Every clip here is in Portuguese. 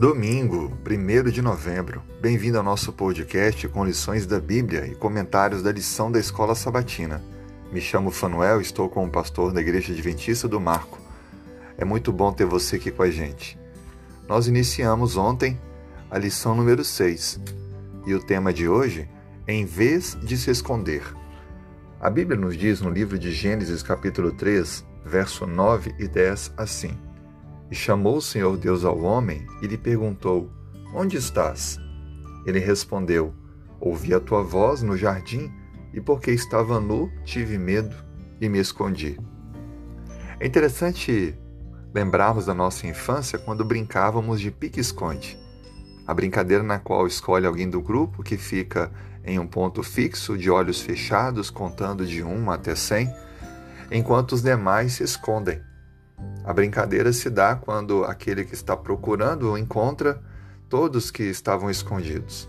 Domingo, 1 de novembro. Bem-vindo ao nosso podcast com lições da Bíblia e comentários da lição da Escola Sabatina. Me chamo Fanuel, estou com o pastor da Igreja Adventista do Marco. É muito bom ter você aqui com a gente. Nós iniciamos ontem a lição número 6 e o tema de hoje é Em vez de se esconder. A Bíblia nos diz no livro de Gênesis, capítulo 3, verso 9 e 10 assim. E chamou o Senhor Deus ao homem e lhe perguntou: Onde estás? Ele respondeu: Ouvi a tua voz no jardim, e porque estava nu, tive medo e me escondi. É interessante lembrarmos da nossa infância quando brincávamos de pique-esconde. A brincadeira na qual escolhe alguém do grupo que fica em um ponto fixo, de olhos fechados, contando de 1 até 100, enquanto os demais se escondem. A brincadeira se dá quando aquele que está procurando encontra todos que estavam escondidos.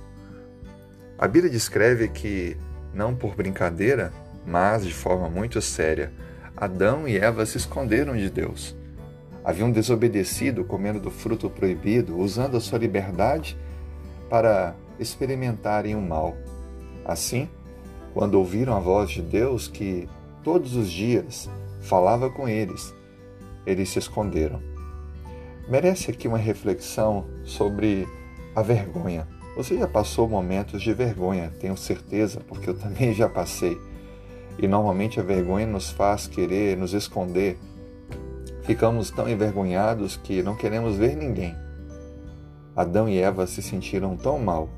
A Bíblia descreve que, não por brincadeira, mas de forma muito séria, Adão e Eva se esconderam de Deus. Haviam desobedecido comendo do fruto proibido, usando a sua liberdade para experimentarem o mal. Assim, quando ouviram a voz de Deus que todos os dias falava com eles, eles se esconderam. Merece aqui uma reflexão sobre a vergonha. Você já passou momentos de vergonha, tenho certeza, porque eu também já passei. E normalmente a vergonha nos faz querer nos esconder. Ficamos tão envergonhados que não queremos ver ninguém. Adão e Eva se sentiram tão mal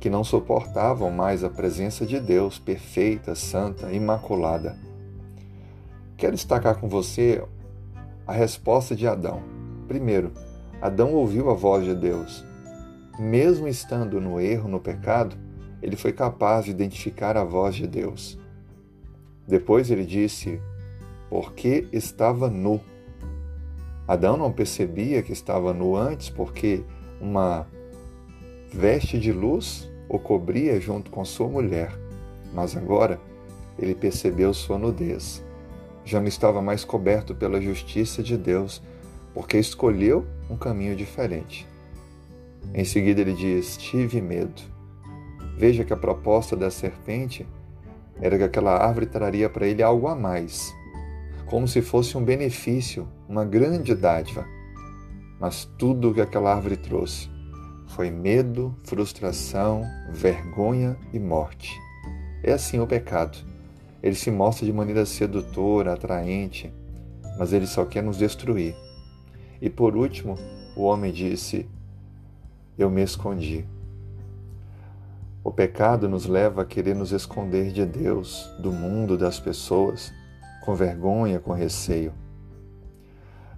que não suportavam mais a presença de Deus perfeita, santa, imaculada. Quero destacar com você a resposta de Adão. Primeiro, Adão ouviu a voz de Deus. Mesmo estando no erro, no pecado, ele foi capaz de identificar a voz de Deus. Depois ele disse, porque estava nu. Adão não percebia que estava nu antes porque uma veste de luz o cobria junto com sua mulher, mas agora ele percebeu sua nudez já não estava mais coberto pela justiça de Deus, porque escolheu um caminho diferente. Em seguida ele diz: Tive medo. Veja que a proposta da serpente era que aquela árvore traria para ele algo a mais, como se fosse um benefício, uma grande dádiva. Mas tudo o que aquela árvore trouxe foi medo, frustração, vergonha e morte. É assim o pecado. Ele se mostra de maneira sedutora, atraente, mas ele só quer nos destruir. E por último, o homem disse: Eu me escondi. O pecado nos leva a querer nos esconder de Deus, do mundo, das pessoas, com vergonha, com receio.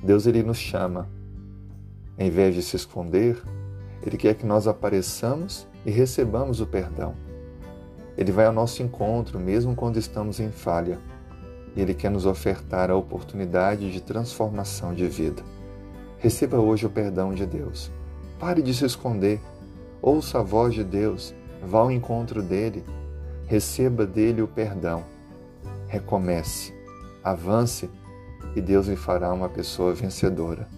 Deus ele nos chama. Em vez de se esconder, ele quer que nós apareçamos e recebamos o perdão. Ele vai ao nosso encontro, mesmo quando estamos em falha. E Ele quer nos ofertar a oportunidade de transformação de vida. Receba hoje o perdão de Deus. Pare de se esconder. Ouça a voz de Deus. Vá ao encontro dele. Receba dele o perdão. Recomece. Avance e Deus lhe fará uma pessoa vencedora.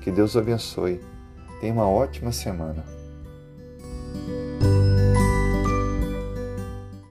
Que Deus o abençoe. Tenha uma ótima semana.